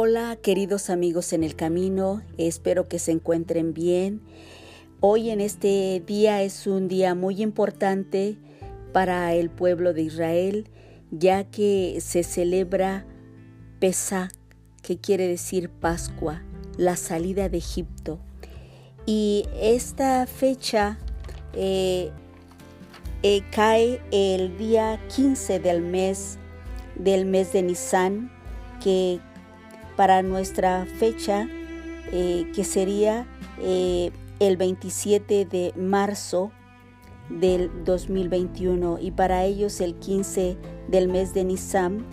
Hola queridos amigos en el camino, espero que se encuentren bien. Hoy en este día es un día muy importante para el pueblo de Israel, ya que se celebra Pesach, que quiere decir Pascua, la salida de Egipto. Y esta fecha eh, eh, cae el día 15 del mes del mes de Nisan, que para nuestra fecha, eh, que sería eh, el 27 de marzo del 2021 y para ellos el 15 del mes de Nisan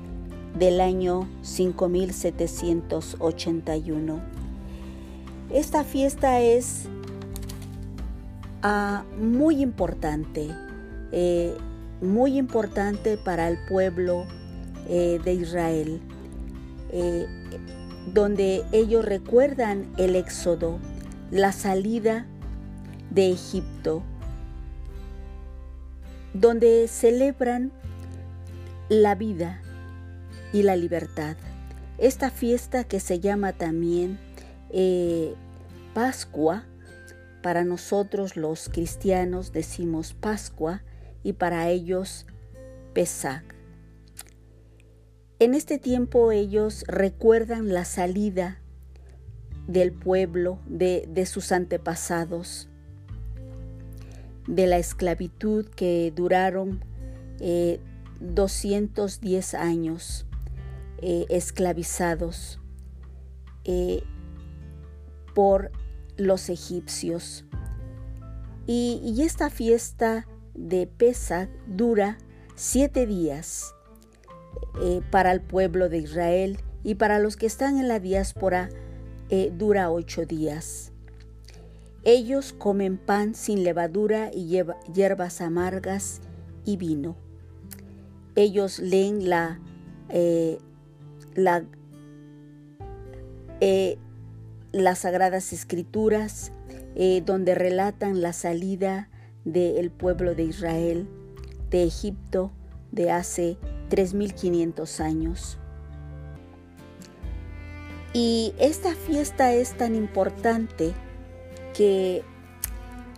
del año 5781. Esta fiesta es ah, muy importante, eh, muy importante para el pueblo de Israel donde ellos recuerdan el éxodo, la salida de Egipto, donde celebran la vida y la libertad. Esta fiesta que se llama también eh, Pascua, para nosotros los cristianos decimos Pascua y para ellos Pesach. En este tiempo ellos recuerdan la salida del pueblo, de, sus antepasados, de la esclavitud que duraron 210 eh, años eh, esclavizados eh, por los egipcios. Y, y, esta fiesta de Pesach dura siete días eh, para el pueblo de Israel y para los que están en la diáspora eh, dura ocho días. Ellos comen pan sin levadura y hierbas amargas y vino. Ellos leen la, eh, la las sagradas escrituras donde relatan la salida del pueblo de Israel de Egipto de hace 3.500 años. Y esta fiesta es tan importante que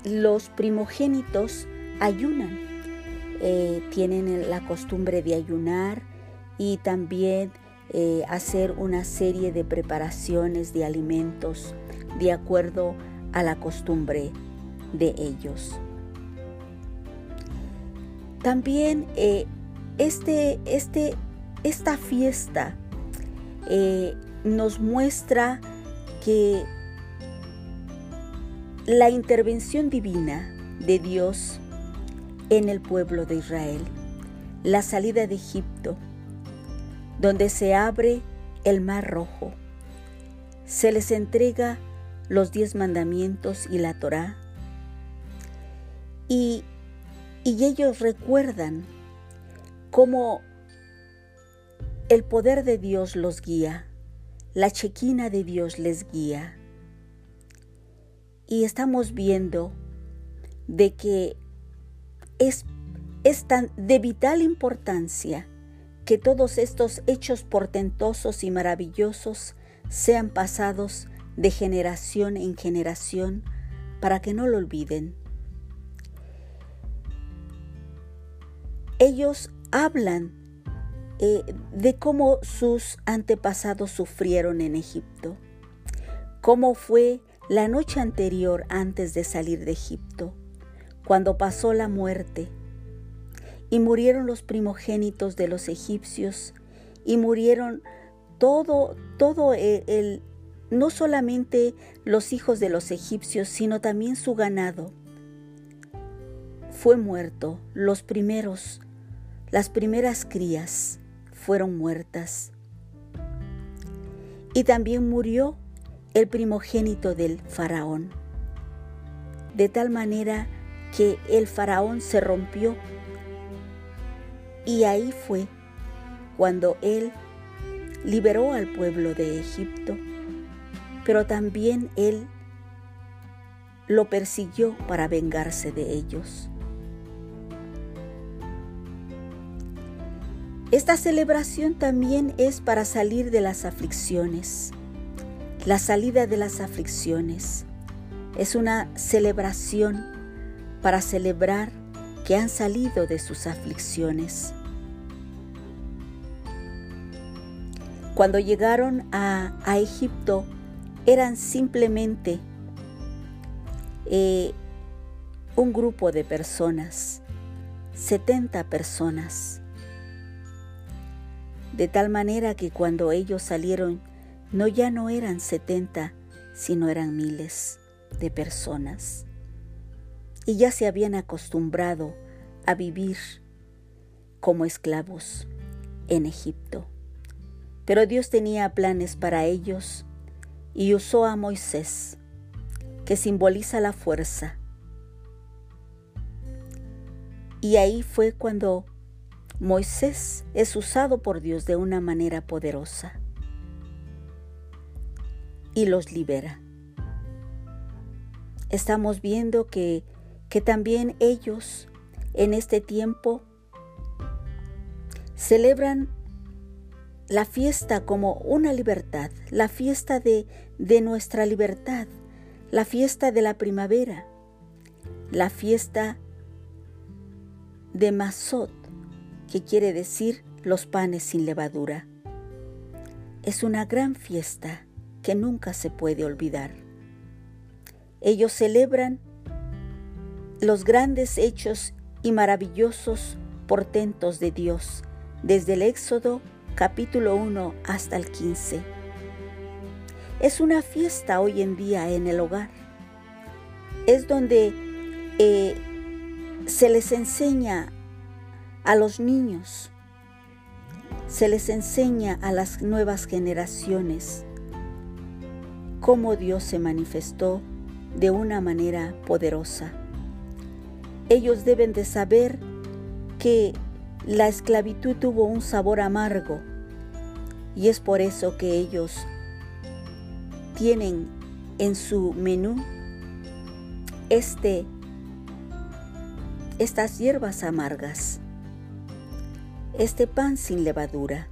los primogénitos ayunan, eh, tienen la costumbre de ayunar y también eh, hacer una serie de preparaciones de alimentos de acuerdo a la costumbre de ellos. También eh, este, este, esta fiesta eh, nos muestra que la intervención divina de Dios en el pueblo de Israel, la salida de Egipto, donde se abre el mar rojo, se les entrega los diez mandamientos y la Torá, y, y ellos recuerdan cómo el poder de Dios los guía, la chequina de Dios les guía. Y estamos viendo de que es, es tan de vital importancia que todos estos hechos portentosos y maravillosos sean pasados de generación en generación para que no lo olviden. Ellos hablan eh, de cómo sus antepasados sufrieron en Egipto, cómo fue la noche anterior antes de salir de Egipto, cuando pasó la muerte, y murieron los primogénitos de los egipcios, y murieron todo, todo el, el no solamente los hijos de los egipcios, sino también su ganado. Fue muerto, los primeros, las primeras crías fueron muertas. Y también murió el primogénito del faraón. De tal manera que el faraón se rompió. Y ahí fue cuando él liberó al pueblo de Egipto, pero también él lo persiguió para vengarse de ellos. Esta celebración también es para salir de las aflicciones. La salida de las aflicciones es una celebración para celebrar que han salido de sus aflicciones. Cuando llegaron a, Egipto eran simplemente eh, un grupo de personas, 70 personas. De tal manera que cuando ellos salieron, no ya no eran 70, sino eran miles de personas y ya se habían acostumbrado a vivir como esclavos en Egipto. Pero Dios tenía planes para ellos y usó a Moisés, que simboliza la fuerza. Y ahí fue cuando Moisés es usado por Dios de una manera poderosa y los libera. Estamos viendo que que también ellos en este tiempo celebran la fiesta como una libertad, la fiesta de, de nuestra libertad, la fiesta de la primavera, la fiesta de Masot, que quiere decir los panes sin levadura. Es una gran fiesta que nunca se puede olvidar. Ellos celebran los grandes hechos y maravillosos portentos de Dios, desde el Éxodo capítulo 1 hasta el 15. Es una fiesta hoy en día en el hogar. Es donde eh, se les enseña a los niños, se les enseña a las nuevas generaciones cómo Dios se manifestó de una manera poderosa. Ellos deben de saber que la esclavitud tuvo un sabor amargo y es por eso que ellos tienen en su menú este estas hierbas amargas, este pan sin levadura.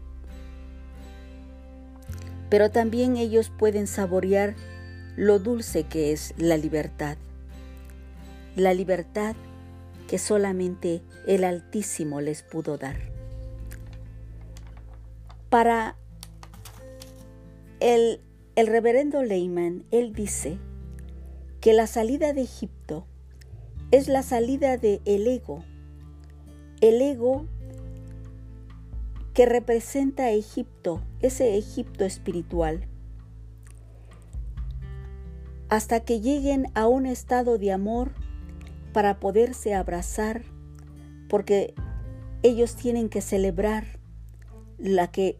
Pero también ellos pueden saborear lo dulce que es la libertad. La libertad que solamente el Altísimo les pudo dar. Para el, el reverendo Lehman, él dice que la salida de Egipto es la salida del el ego, el ego que representa a Egipto, ese Egipto espiritual, hasta que lleguen a un estado de amor para poderse abrazar, porque ellos tienen que celebrar la que,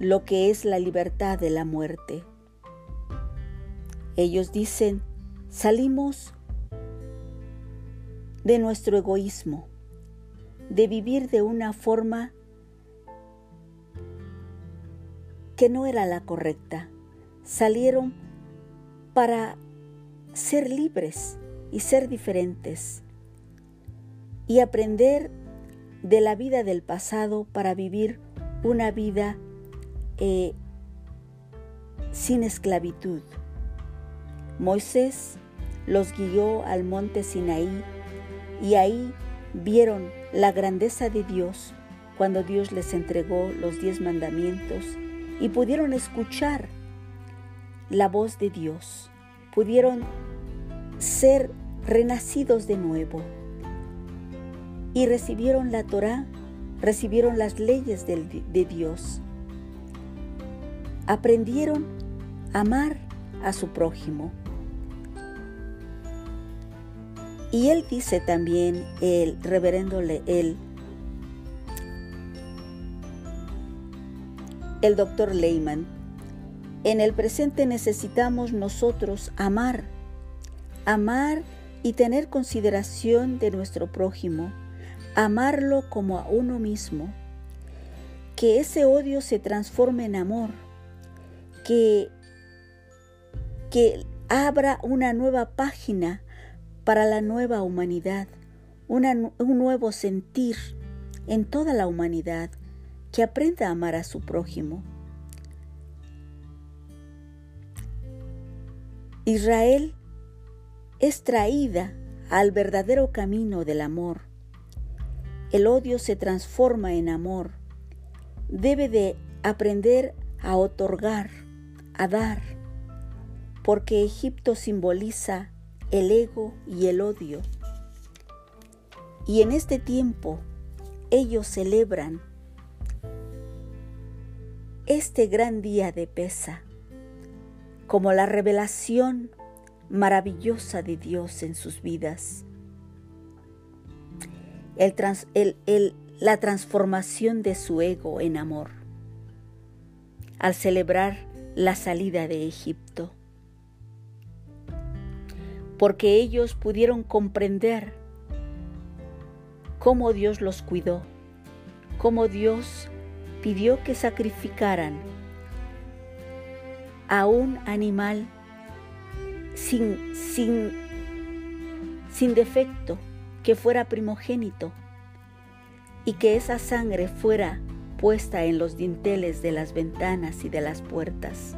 lo que es la libertad de la muerte. Ellos dicen, salimos de nuestro egoísmo, de vivir de una forma que no era la correcta. Salieron para ser libres, y ser diferentes y aprender de la vida del pasado para vivir una vida eh, sin esclavitud. Moisés los guió al monte Sinaí y ahí vieron la grandeza de Dios cuando Dios les entregó los diez mandamientos y pudieron escuchar la voz de Dios, pudieron ser renacidos de nuevo. Y recibieron la Torá, recibieron las leyes de, Dios. Aprendieron a amar a su prójimo. Y él dice también, el reverendo el, el doctor Lehman, en el presente necesitamos nosotros amar amar y tener consideración de nuestro prójimo, amarlo como a uno mismo, que ese odio se transforme en amor, que, que abra una nueva página para la nueva humanidad, un nuevo sentir en toda la humanidad, que aprenda a amar a su prójimo. Israel es traída al verdadero camino del amor. El odio se transforma en amor. Debe de aprender a otorgar, a dar, porque Egipto simboliza el ego y el odio. Y en este tiempo ellos celebran este gran día de pesa como la revelación maravillosa de Dios en sus vidas. la transformación de su ego en amor al celebrar la salida de Egipto. Porque ellos pudieron comprender cómo Dios los cuidó, cómo Dios pidió que sacrificaran a un animal sin, sin, sin defecto, que fuera primogénito, y que esa sangre fuera puesta en los dinteles de las ventanas y de las puertas.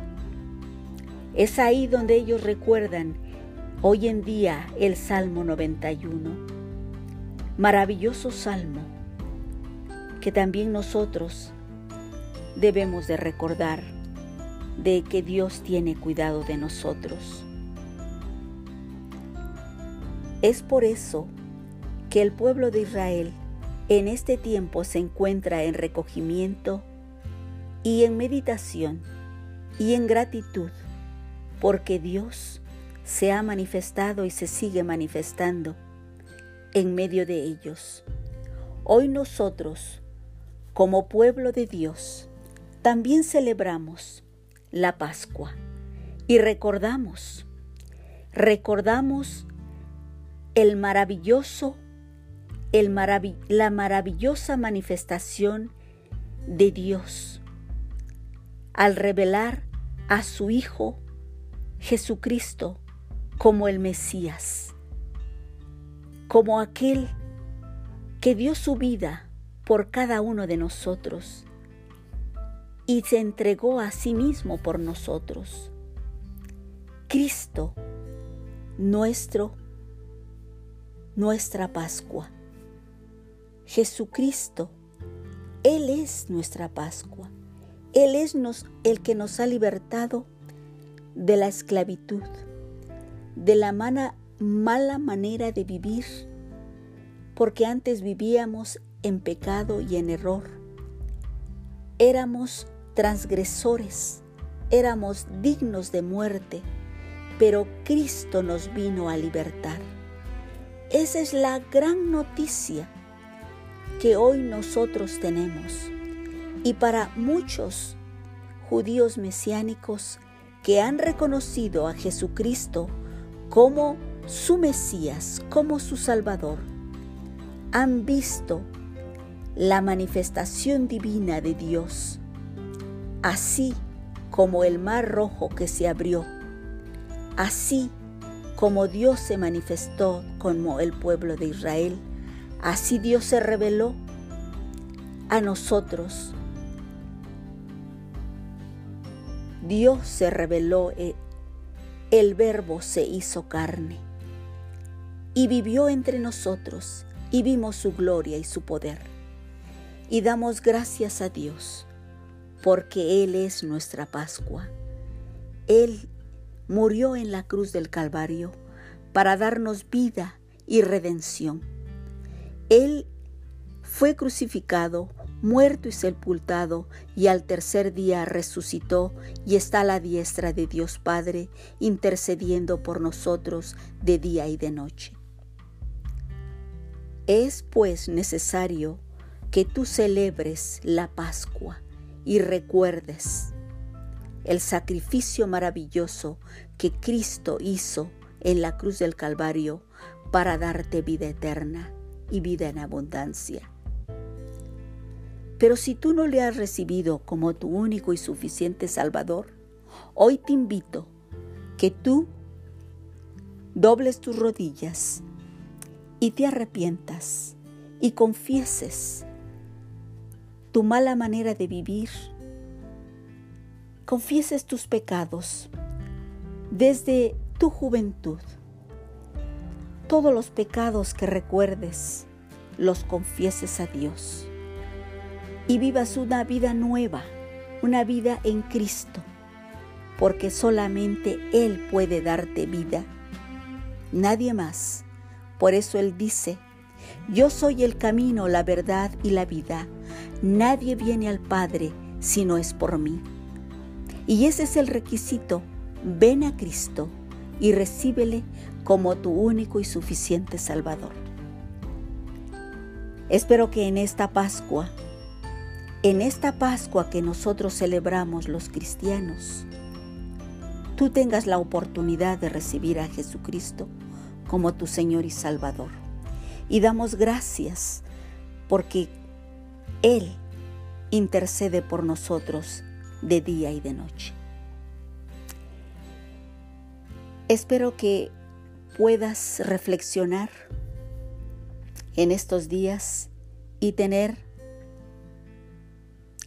Es ahí donde ellos recuerdan hoy en día el Salmo 91. Maravilloso salmo que también nosotros debemos de recordar de que Dios tiene cuidado de nosotros. Es por eso que el pueblo de Israel en este tiempo se encuentra en recogimiento y en meditación y en gratitud, porque Dios se ha manifestado y se sigue manifestando en medio de ellos. Hoy nosotros, como pueblo de Dios, también celebramos la Pascua y recordamos, recordamos el maravilloso la maravillosa manifestación de Dios al revelar a su Hijo Jesucristo como el Mesías, como aquel que dio su vida por cada uno de nosotros y se entregó a sí mismo por nosotros. Cristo, nuestro, nuestra Pascua. Jesucristo, Él es nuestra Pascua. Él es el que nos ha libertado de la esclavitud, de la mala manera de vivir, porque antes vivíamos en pecado y en error. Éramos transgresores, éramos dignos de muerte, pero Cristo nos vino a libertar. Esa es la gran noticia que hoy nosotros tenemos. Y para muchos judíos mesiánicos que han reconocido a Jesucristo como su Mesías, como su Salvador, han visto la manifestación divina de Dios, así como el mar rojo que se abrió, así como Dios se manifestó como el pueblo de Israel Así Dios se reveló a nosotros. Dios se reveló, eh, el verbo se hizo carne y vivió entre nosotros y vimos su gloria y su poder. Y damos gracias a Dios porque Él es nuestra Pascua. Él murió en la cruz del Calvario para darnos vida y redención. Él fue crucificado, muerto y sepultado, y al tercer día resucitó y está a la diestra de Dios Padre, intercediendo por nosotros de día y de noche. Es pues necesario que tú celebres la Pascua y recuerdes el sacrificio maravilloso que Cristo hizo en la cruz del Calvario para darte vida eterna y vida en abundancia. Pero si tú no le has recibido como tu único y suficiente Salvador, hoy te invito que tú dobles tus rodillas y te arrepientas y confieses tu mala manera de vivir, confieses tus pecados desde tu juventud. Todos los pecados que recuerdes, los confieses a Dios y vivas una vida nueva, una vida en Cristo, porque solamente Él puede darte vida, nadie más. Por eso Él dice, yo soy el camino, la verdad y la vida. Nadie viene al Padre si no es por mí. Y ese es el requisito. Ven a Cristo y recíbele como tu único y suficiente Salvador. Espero que en esta Pascua, en esta Pascua que nosotros celebramos los cristianos, tú tengas la oportunidad de recibir a Jesucristo como tu Señor y Salvador. Y damos gracias porque Él intercede por nosotros de día y de noche. Espero que puedas reflexionar en estos días y tener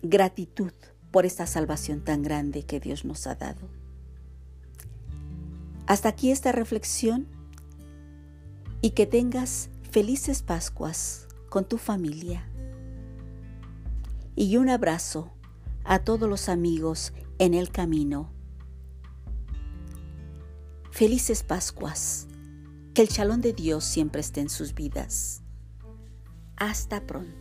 gratitud por esta salvación tan grande que Dios nos ha dado. Hasta aquí esta reflexión y que tengas felices Pascuas con tu familia. Y un abrazo a todos los amigos en el camino. Felices Pascuas. Que el chalón de Dios siempre esté en sus vidas. Hasta pronto.